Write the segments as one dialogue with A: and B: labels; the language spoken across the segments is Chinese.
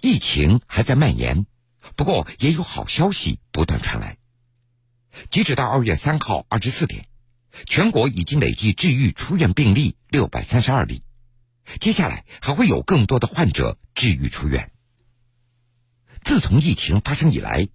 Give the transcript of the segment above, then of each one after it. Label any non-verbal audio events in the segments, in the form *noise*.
A: 疫情还在蔓延，不过也有好消息不断传来。截止到二月三号二十四点，全国已经累计治愈出院病例六百三十二例，接下来还会有更多的患者治愈出院。自从疫情发生以来，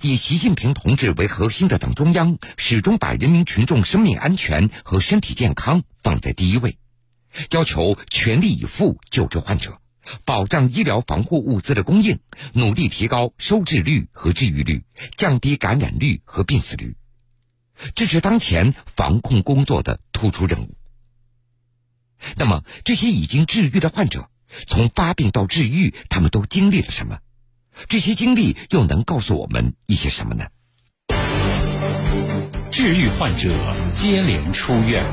A: 以习近平同志为核心的党中央始终把人民群众生命安全和身体健康放在第一位，要求全力以赴救治患者，保障医疗防护物资的供应，努力提高收治率和治愈率，降低感染率和病死率，这是当前防控工作的突出任务。那么，这些已经治愈的患者，从发病到治愈，他们都经历了什么？这些经历又能告诉我们一些什么呢？
B: 治愈患者接连出院，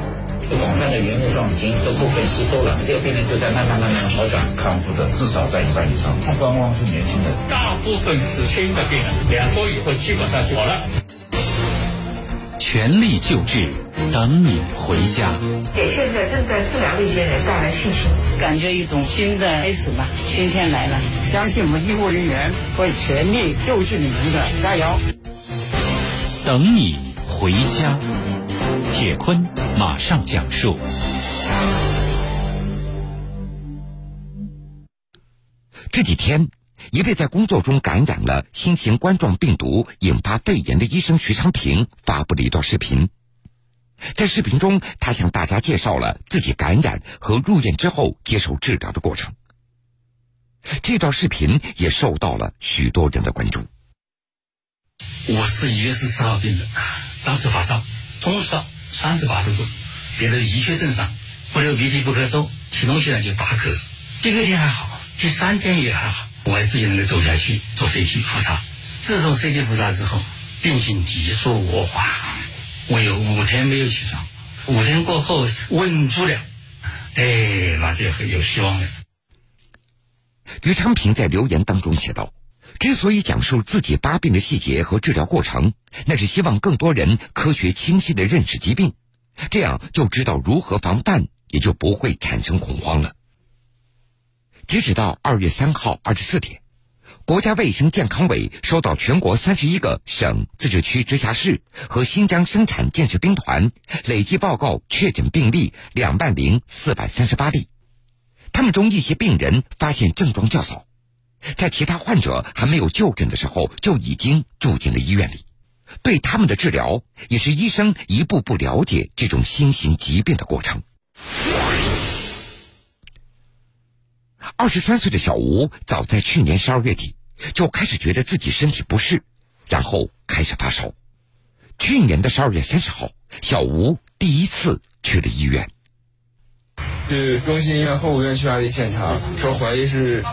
C: 广泛的原物状已经都部分吸收了，这个病人就在慢慢慢慢的好转，
D: 康复的至少在一半以上。不光光是年轻人，
E: 大部分是轻的病人，两周以后基本上就好了。
B: 全力救治，等你回家。
F: 给现在正在治疗的一些人带来信心，
G: 感觉一种新的开始吧，春天来了。
H: 相信我们医护人员会全力救治你们的，加油！
B: 等你回家，铁坤马上讲述。
A: 这几天。一位在工作中感染了新型冠状病毒引发肺炎的医生徐昌平发布了一段视频，在视频中，他向大家介绍了自己感染和入院之后接受治疗的过程。这段视频也受到了许多人的关注。
I: 我是一月十四号病的，当时发烧，中烧三十八度多，别的一切正常，不流鼻涕不咳嗽，吃东西呢就打咳。第二天还好，第三天也还好。我还自己能够走下去，做 CT 复查。自从 CT 复查之后，病情急速恶化，我有五天没有起床。五天过后稳住了，哎，那就很有希望了。
A: 于昌平在留言当中写道：“之所以讲述自己发病的细节和治疗过程，那是希望更多人科学清晰的认识疾病，这样就知道如何防范，也就不会产生恐慌了。”截止到二月三号二十四点，国家卫生健康委收到全国三十一个省、自治区、直辖市和新疆生产建设兵团累计报告确诊病例两万零四百三十八例，他们中一些病人发现症状较早，在其他患者还没有就诊的时候就已经住进了医院里，对他们的治疗也是医生一步步了解这种新型疾病的过程。二十三岁的小吴，早在去年十二月底就开始觉得自己身体不适，然后开始发烧。去年的十二月三十号，小吴第一次去了医院，
J: 去中心医院后五院区那里检查，说怀疑是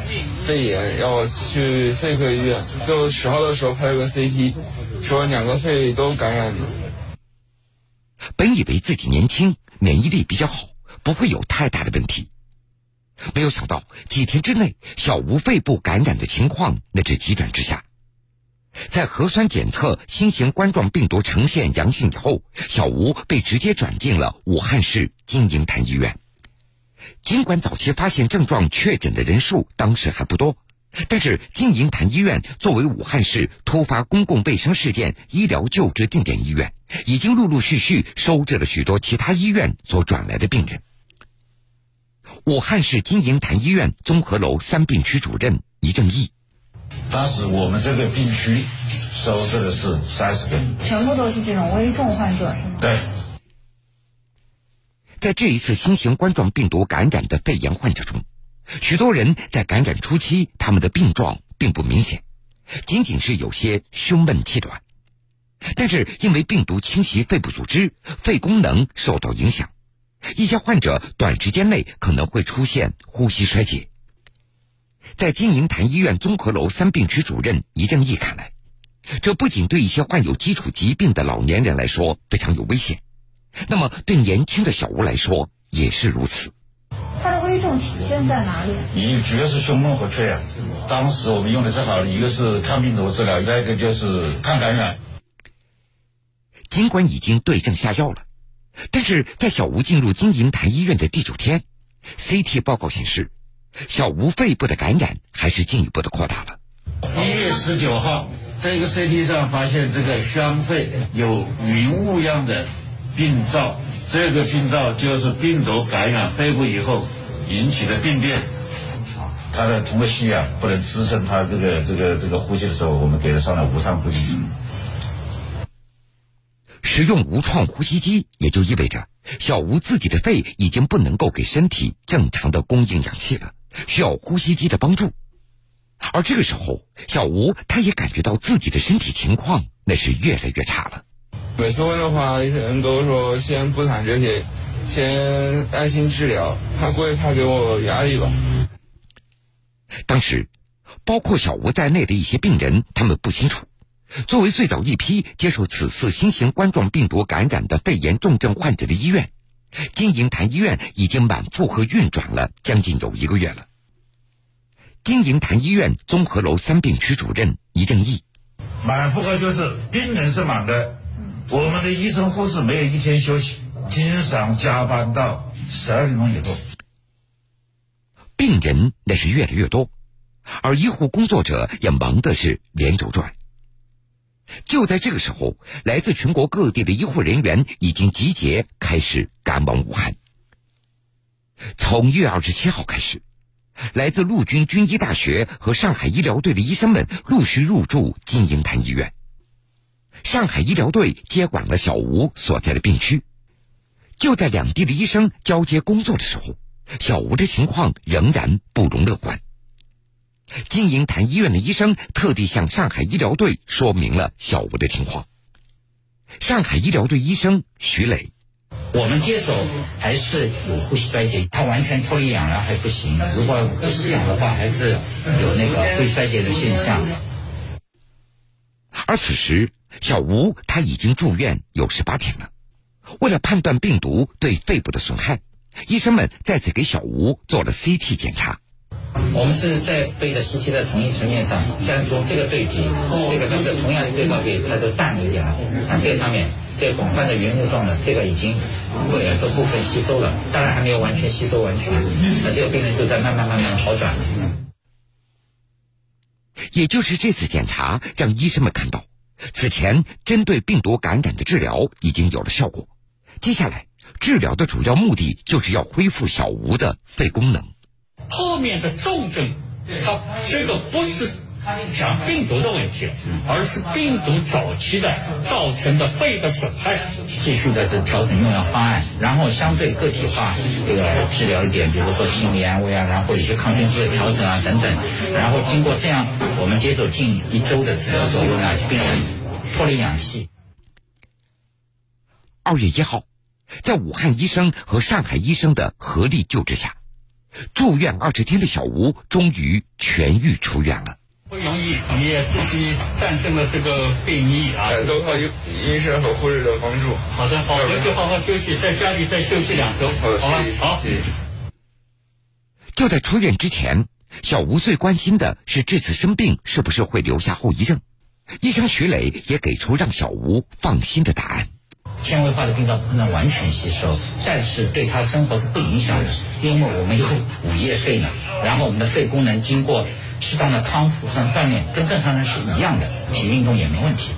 J: 肺炎，要去肺科医院。最后十号的时候拍了个 CT，说两个肺都感染了。
A: 本以为自己年轻，免疫力比较好，不会有太大的问题。没有想到，几天之内，小吴肺部感染的情况那是急转直下。在核酸检测新型冠状病毒呈现阳性以后，小吴被直接转进了武汉市金银潭医院。尽管早期发现症状确诊的人数当时还不多，但是金银潭医院作为武汉市突发公共卫生事件医疗救治定点医院，已经陆陆续续收治了许多其他医院所转来的病人。武汉市金银潭医院综合楼三病区主任倪正义，
D: 当时我们这个病区收治的是三十个，
K: 全部都是这种危重患者，是吗？
D: 对。
A: 在这一次新型冠状病毒感染的肺炎患者中，许多人在感染初期，他们的病状并不明显，仅仅是有些胸闷气短，但是因为病毒侵袭肺部组织，肺功能受到影响。一些患者短时间内可能会出现呼吸衰竭。在金银潭医院综合楼三病区主任倪正义看来，这不仅对一些患有基础疾病的老年人来说非常有危险，那么对年轻的小吴来说也是如此。
K: 它的危重体现在哪里？
D: 你主要是胸闷和缺氧。当时我们用的是好的一个是抗病毒治疗，再一个就是抗感染。
A: 尽管已经对症下药了。但是在小吴进入金银潭医院的第九天，CT 报告显示，小吴肺部的感染还是进一步的扩大了。
D: 一月十九号，在一个 CT 上发现这个胸肺有云雾样的病灶，这个病灶就是病毒感染肺部以后引起的病变。他的通过吸氧不能支撑他这个这个这个呼吸的时候，我们给他上了无创呼吸机。
A: 使用无创呼吸机，也就意味着小吴自己的肺已经不能够给身体正常的供应氧气了，需要呼吸机的帮助。而这个时候，小吴他也感觉到自己的身体情况那是越来越差了。
J: 每次问的话，医生都说先不谈这些，先安心治疗，他不会怕给我压力吧？
A: 当时，包括小吴在内的一些病人，他们不清楚，作为最早一批接受此次新型冠状病毒感染的肺炎重症患者的医院，金银潭医院已经满负荷运转了将近有一个月了。金银潭医院综合楼三病区主任倪正义，
D: 满负荷就是病人是满的，我们的医生护士没有一天休息，经常加班到十二点钟以后。
A: 病人那是越来越多，而医护工作者也忙的是连轴转。就在这个时候，来自全国各地的医护人员已经集结，开始赶往武汉。从一月二十七号开始。来自陆军军医大学和上海医疗队的医生们陆续入驻金银潭医院。上海医疗队接管了小吴所在的病区。就在两地的医生交接工作的时候，小吴的情况仍然不容乐观。金银潭医院的医生特地向上海医疗队说明了小吴的情况。上海医疗队医生徐磊。
C: 我们接手还是有呼吸衰竭，他完全脱离氧了还不行。如果不吸氧的话，还是有那个肺衰竭的现象。
A: 而此时，小吴他已经住院有十八天了。为了判断病毒对肺部的损害，医生们再次给小吴做了 CT 检查。
C: 我们是在肺的 CT 的同一层面上，像从这个对比，这个跟这同样的对照比，它都淡了一点了。像这上面。这广泛的云雾状的，这个已经呃都部分吸收了，当然还没有完全吸收完全。那这个病人就在慢慢慢慢好转。
A: 也就是这次检查让医生们看到，此前针对病毒感染的治疗已经有了效果。接下来治疗的主要目的就是要恢复小吴的肺功能。
E: 后面的重症，它这个不是。讲病毒的问题，而是病毒早期的造成的肺的损害。
C: 继续的这调整用药方案，然后相对个体化这个治疗一点，比如说心理安慰啊，然后一些抗生素的调整啊等等。然后经过这样，我们接受近一周的治疗作用呢，病人脱离氧气。
A: 二月一号，在武汉医生和上海医生的合力救治下，住院二十天的小吴终于痊愈出院了。
E: 不容易，你也自己战胜了这个病疫啊！
J: 都靠医医生和护士的帮助。
E: 好的，好，回去好好休息，在家里再休息两周，好吧？好。
A: 就在出院之前，小吴最关心的是这次生病是不是会留下后遗症。医生徐磊也给出让小吴放心的答案：
C: 纤维化的病灶不能完全吸收，但是对他生活是不影响的，因为我们有五叶肺呢。然后我们的肺功能经过。适当的康复、和锻炼，跟正常人是一样的，体育运动也没问题。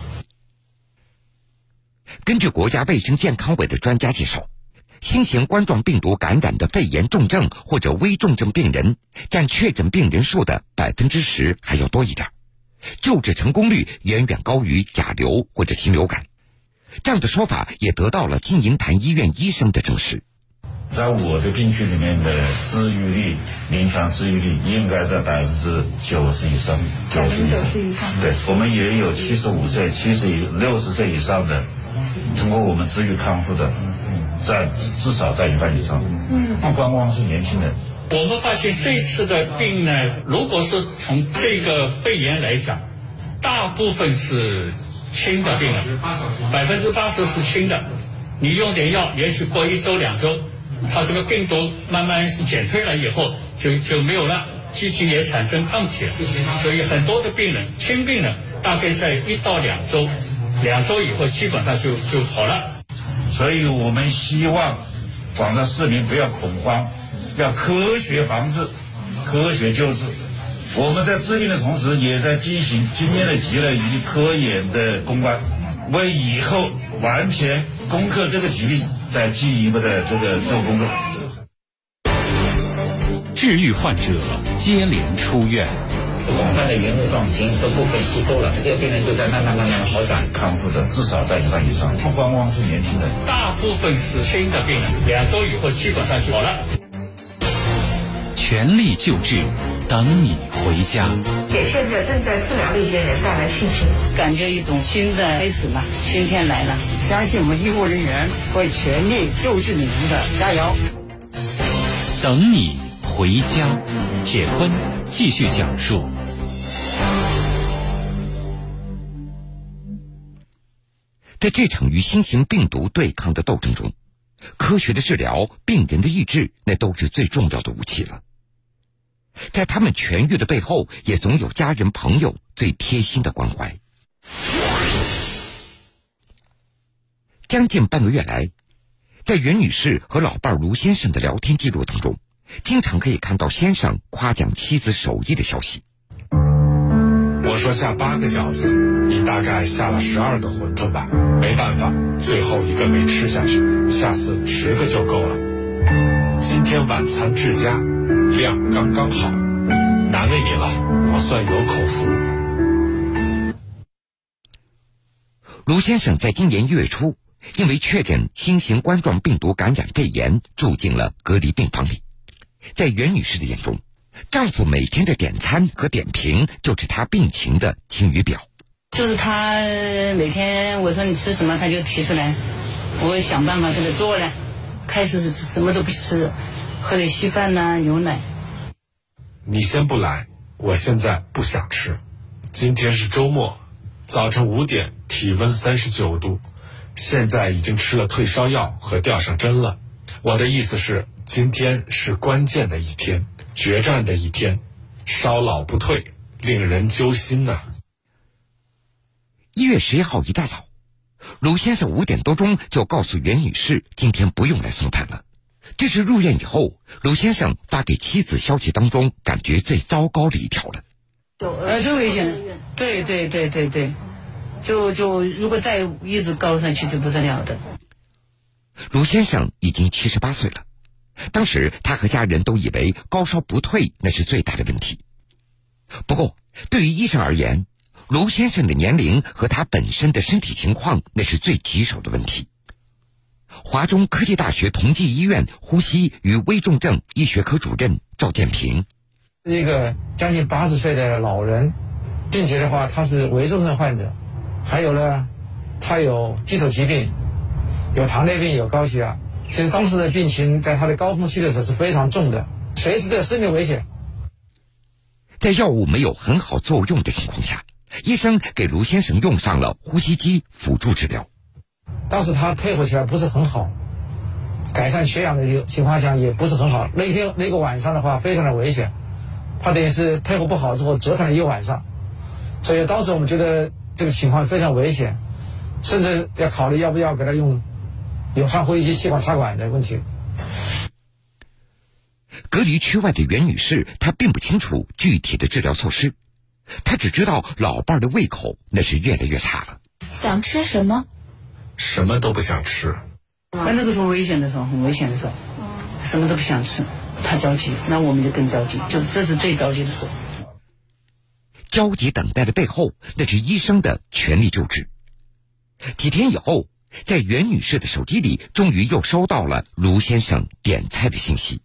A: 根据国家卫生健康委的专家介绍，新型冠状病毒感染的肺炎重症或者危重症病人占确诊病人数的百分之十还要多一点，救治成功率远远高于甲流或者禽流感。这样的说法也得到了金银潭医院医生的证实。
D: 在我的病区里面的治愈率，临床治愈率应该在百分之九十以上，
K: 九十以上。
D: 对，我们也有七十五岁、七十以六十岁以上的，通过我们治愈康复的，在至少在一半以上。嗯，不光光是年轻人。
E: 我们发现这次的病呢，如果是从这个肺炎来讲，大部分是轻的病人，百分之八十是轻的，你用点药，也许过一周两周。它这个病毒慢慢减退了以后，就就没有了，机体也产生抗体了，所以很多的病人轻病人大概在一到两周，两周以后基本上就就好了。
D: 所以我们希望广大市民不要恐慌，要科学防治，科学救治。我们在治病的同时，也在进行经验的积累以及科研的攻关，为以后完全攻克这个疾病，再进一步的这个做工作。
B: 治愈患者接连出院，
C: 广泛的原位状已经都部分吸收了，这个病人就在慢慢慢慢的好转，
D: 康复的至少在一半以上，不光光是年轻人，
E: 大部分是新的病人，两周以后基本上就好了。
B: 全力救治，等你回家。
F: 给现在正在治疗的一些人带来信心，
G: 感觉一种新的开始吧，春天来了，
H: 相信我们医护人员会全力救治你们的，加油！
B: 等你回家，铁坤继续讲述。
A: 在这场与新型病毒对抗的斗争中，科学的治疗、病人的意志，那都是最重要的武器了。在他们痊愈的背后，也总有家人朋友最贴心的关怀。将近半个月来，在袁女士和老伴卢先生的聊天记录当中，经常可以看到先生夸奖妻子手艺的消息。
L: 我说下八个饺子，你大概下了十二个馄饨吧？没办法，最后一个没吃下去，下次十个就够了。今天晚餐至佳，量刚刚好，难为你了，我算有口福。
A: 卢先生在今年一月初，因为确诊新型冠状病毒感染肺炎，住进了隔离病房里。在袁女士的眼中，丈夫每天的点餐和点评就是她病情的晴雨表。
G: 就是他每天我说你吃什么，他就提出来，我会想办法给他做了。开始是什么都不吃，喝点稀饭呐、牛奶。
L: 你先不来，我现在不想吃。今天是周末，早晨五点体温三十九度，现在已经吃了退烧药和吊上针了。我的意思是，今天是关键的一天，决战的一天，烧老不退，令人揪心呐、
A: 一月十一号一大早，鲁先生五点多钟就告诉袁女士，今天不用来送炭了。这是入院以后，鲁先生发给妻子消息当中感觉最糟糕的一条了。
G: 呃，最危险的，对对对对对，就就如果再一直高上去就不得了的。
A: 卢先生已经七十八岁了，当时他和家人都以为高烧不退那是最大的问题。不过，对于医生而言，卢先生的年龄和他本身的身体情况那是最棘手的问题。华中科技大学同济医院呼吸与危重症医学科主任赵建平，
M: 一个将近八十岁的老人，并且的话他是危重症患者，还有呢，他有基础疾病，有糖尿病，有高血压。其实当时的病情在他的高峰期的时候是非常重的，随时都有生命危险。
A: 在药物没有很好作用的情况下，医生给卢先生用上了呼吸机辅助治疗。
M: 当时他配合起来不是很好，改善缺氧的一个情况下也不是很好。那天那个晚上的话非常的危险，他等于是配合不好之后折腾了一个晚上，所以当时我们觉得这个情况非常危险，甚至要考虑要不要给他用有上呼吸机气管插管的问题。
A: 隔离区外的袁女士，她并不清楚具体的治疗措施，她只知道老伴儿的胃口那是越来越差了。
K: 想吃什么？
L: 什么都不想吃。
G: 那那个时候危险的时候，很危险的时候，什么都不想吃，他着急，那我们就更着急，就这是最着急的时候。
A: 焦急等待的背后，那是医生的全力救治。几天以后，在袁女士的手机里，终于又收到了卢先生点菜的信息。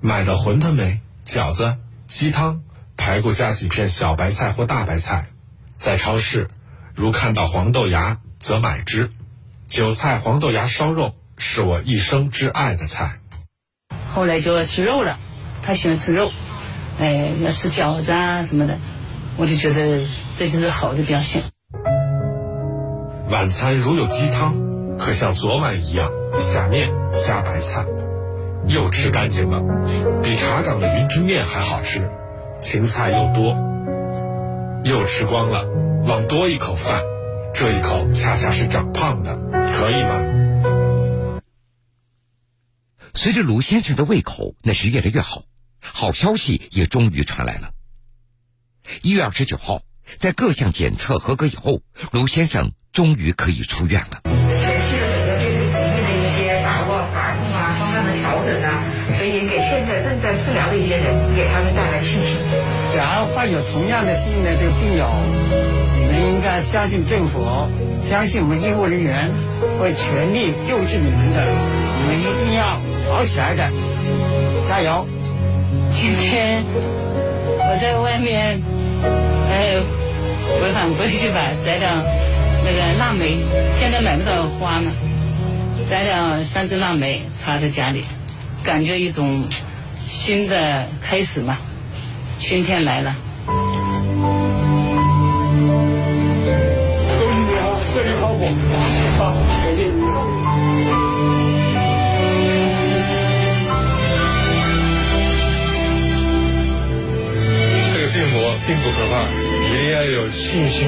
L: 买到馄饨没？饺子、鸡汤、排骨加几片小白菜或大白菜。在超市，如看到黄豆芽，则买之。韭菜黄豆芽烧肉是我一生挚爱的菜。
G: 后来就要吃肉了，他喜欢吃肉，哎，要吃饺子啊什么的，我就觉得这就是好的表现。
L: 晚餐如有鸡汤，可像昨晚一样下面加白菜，又吃干净了，比茶岗的云吞面还好吃，芹菜又多，又吃光了，往多一口饭，这一口恰恰是长胖的，可以吗？
A: 随着卢先生的胃口那是越来越好，好消息也终于传来了。一月二十九号，在各项检测合格以后，卢先生终于可以出院了。
F: 前期的整个对这个疾病的一些把握、把控啊、方案的调整啊，所以给现在正在治疗的一些人，给他们带来信心。
H: 假如患有同样的病的这个病友，你们应该相信政府，相信我们医护人员会全力救治你们的，你们一定要好起来的，加油！
G: 今天我在外面，呃，回返回去吧，摘点那个腊梅，现在买不到花嘛，摘点三枝腊梅插在家里，感觉一种新的开始嘛，春天来了。
L: 并不可怕，一定要有信心。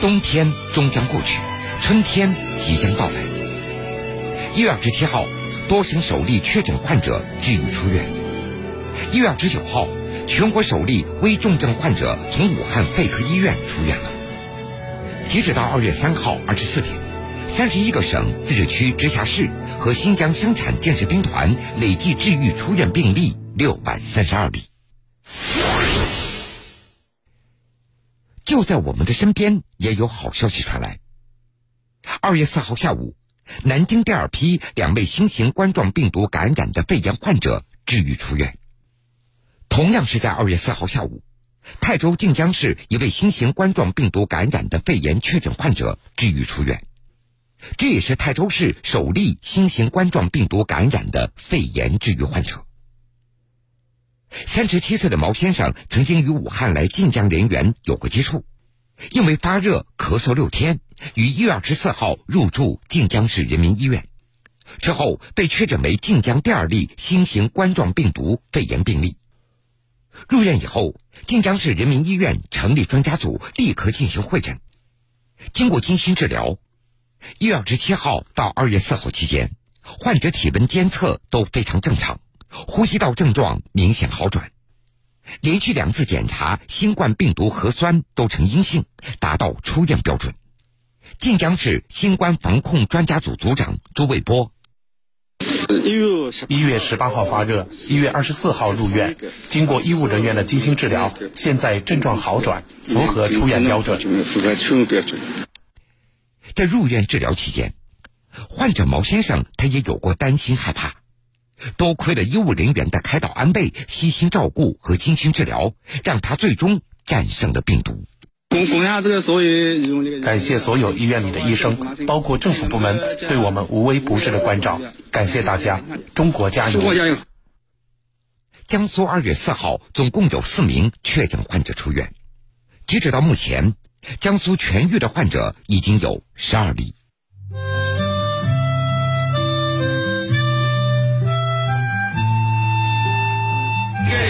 A: 冬天终将过去，春天即将到来。一月二十七号，多省首例确诊患者治愈出院。一月二十九号，全国首例危重症患者从武汉肺科医院出院了。截止到二月三号二十四点，三十一个省、自治区、直辖市和新疆生产建设兵团累计治愈出院病例六百三十二例。就在我们的身边，也有好消息传来。二月四号下午，南京第二批两位新型冠状病毒感染的肺炎患者治愈出院。同样是在二月四号下午，泰州靖江市一位新型冠状病毒感染的肺炎确诊患者治愈出院，这也是泰州市首例新型冠状病毒感染的肺炎治愈患者。三十七岁的毛先生曾经与武汉来靖江人员有过接触，因为发热咳嗽六天，于一月二十四号入住靖江市人民医院，之后被确诊为靖江第二例新型冠状病毒肺炎病例。入院以后，晋江市人民医院成立专家组，立刻进行会诊。经过精心治疗，一月二十七号到二月四号期间，患者体温监测都非常正常。呼吸道症状明显好转，连续两次检查新冠病毒核酸都呈阴性，达到出院标准。晋江市新冠防控专家组组长朱卫波：
N: 一月十八号发热，一月二十四号入院，经过医务人员的精心治疗，现在症状好转，符合出院标准。
A: 在入院治疗期间，患者毛先生他也有过担心害怕。多亏了医务人员的开导安慰、悉心照顾和精心治疗，让他最终战胜了病毒。
N: 感谢所有医院里的医生，包括政府部门对我们无微不至的关照。感谢大家，中国加油！
A: 江苏二月四号总共有四名确诊患者出院，截止到目前，江苏痊愈的患者已经有十二例。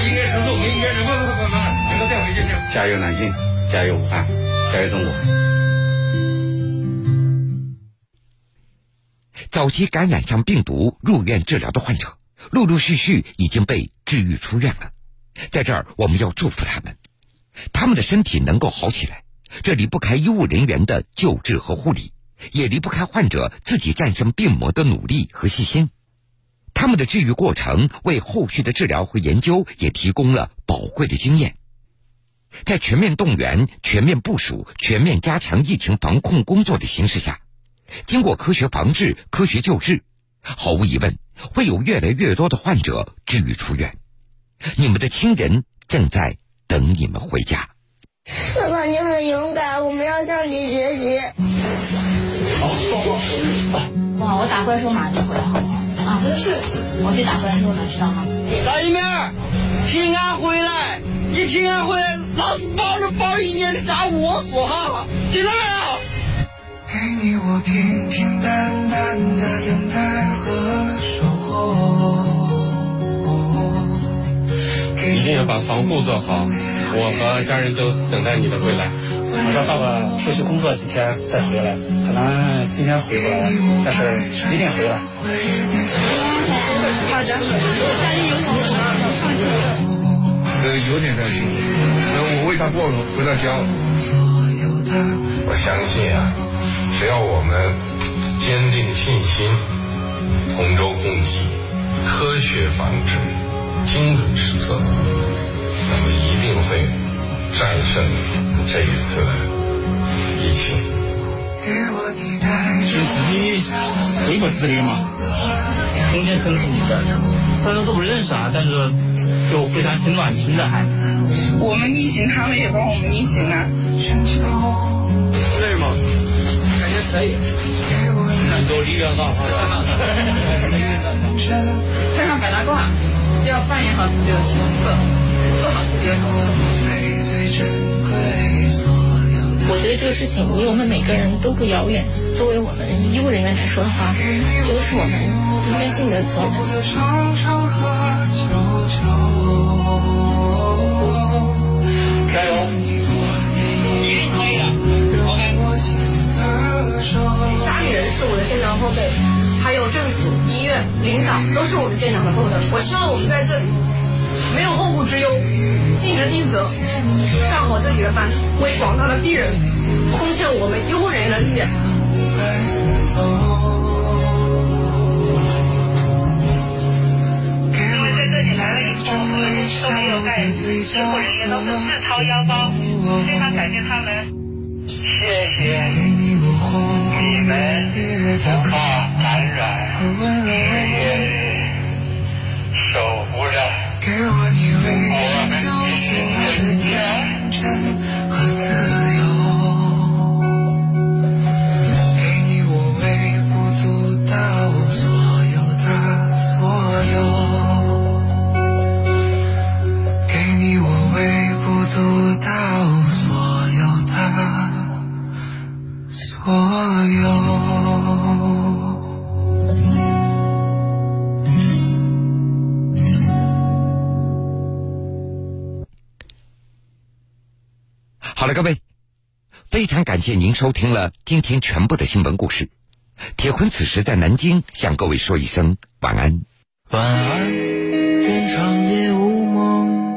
O: 应该承受，应该能够快快慢，能够带回去。
P: 加油南京，加油武汉，加油中国！
A: 早期感染上病毒入院治疗的患者，陆陆续续已经被治愈出院了。在这儿，我们要祝福他们，他们的身体能够好起来，这离不开医务人员的救治和护理，也离不开患者自己战胜病魔的努力和细心。他们的治愈过程为后续的治疗和研究也提供了宝贵的经验。在全面动员、全面部署、全面加强疫情防控工作的形势下，经过科学防治、科学救治，毫无疑问会有越来越多的患者治愈出院。你们的亲人正在等你们回家。
Q: 爸爸，你很勇敢，我们要向你学习。
R: 哇，我打怪兽马上就回来，好不好？啊，是，我去打怪兽了，知道吗？
O: 张一鸣，平安回来，你平安回来，老子包着包一年的家务我做哈，听到没有？
S: 给你我平平淡淡的等待和守候。
L: 一定要把防护做好，我和家人都等待你的归来。
T: 马上到了出去工作几天再回来，可能今天回不来，但是几点回来。
K: 好的，家里有什么要放心的？
J: 呃，有点担心，呃，我为他过回到家。
U: 我相信啊，只要我们坚定信心，同舟共济，科学防治，精准施策，那么一定会战胜这一次的疫情。
T: 是自己微博之类的嘛，中间可能是你的，虽然都不认识啊，但是就互相挺暖心的还。
V: 我们逆行，他们也帮我们逆行啊。
T: 累吗？感觉可以。很多力量 *laughs* 大发
F: 穿上白大褂，要扮演好自己的角色，做好自己的工作。我觉得这个事情离我们每个人都不遥远。作为我们医务人员来说的话，这个是我们应该尽的责任。
T: 加油！一定可以的。OK。
W: 家里人是我的坚强后背，还有政府、医院、领导都是我们坚强的后盾。我希望我们在这里没有后顾之忧，尽职尽责，上好自己的班，为广大的病人贡献我们医护人员的力量。
V: 因为在这里来了以后，都没有带医护人员，都是自掏腰包，非常感谢他们。
O: 谢谢你们不怕感染，日夜守护着我们的家。
A: 非常感谢您收听了今天全部的新闻故事。铁坤此时在南京，向各位说一声晚安。
S: 晚安，愿长夜无梦，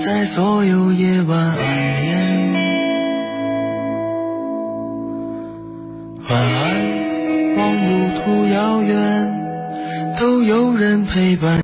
S: 在所有夜晚安眠。晚安，望路途遥远都有人陪伴。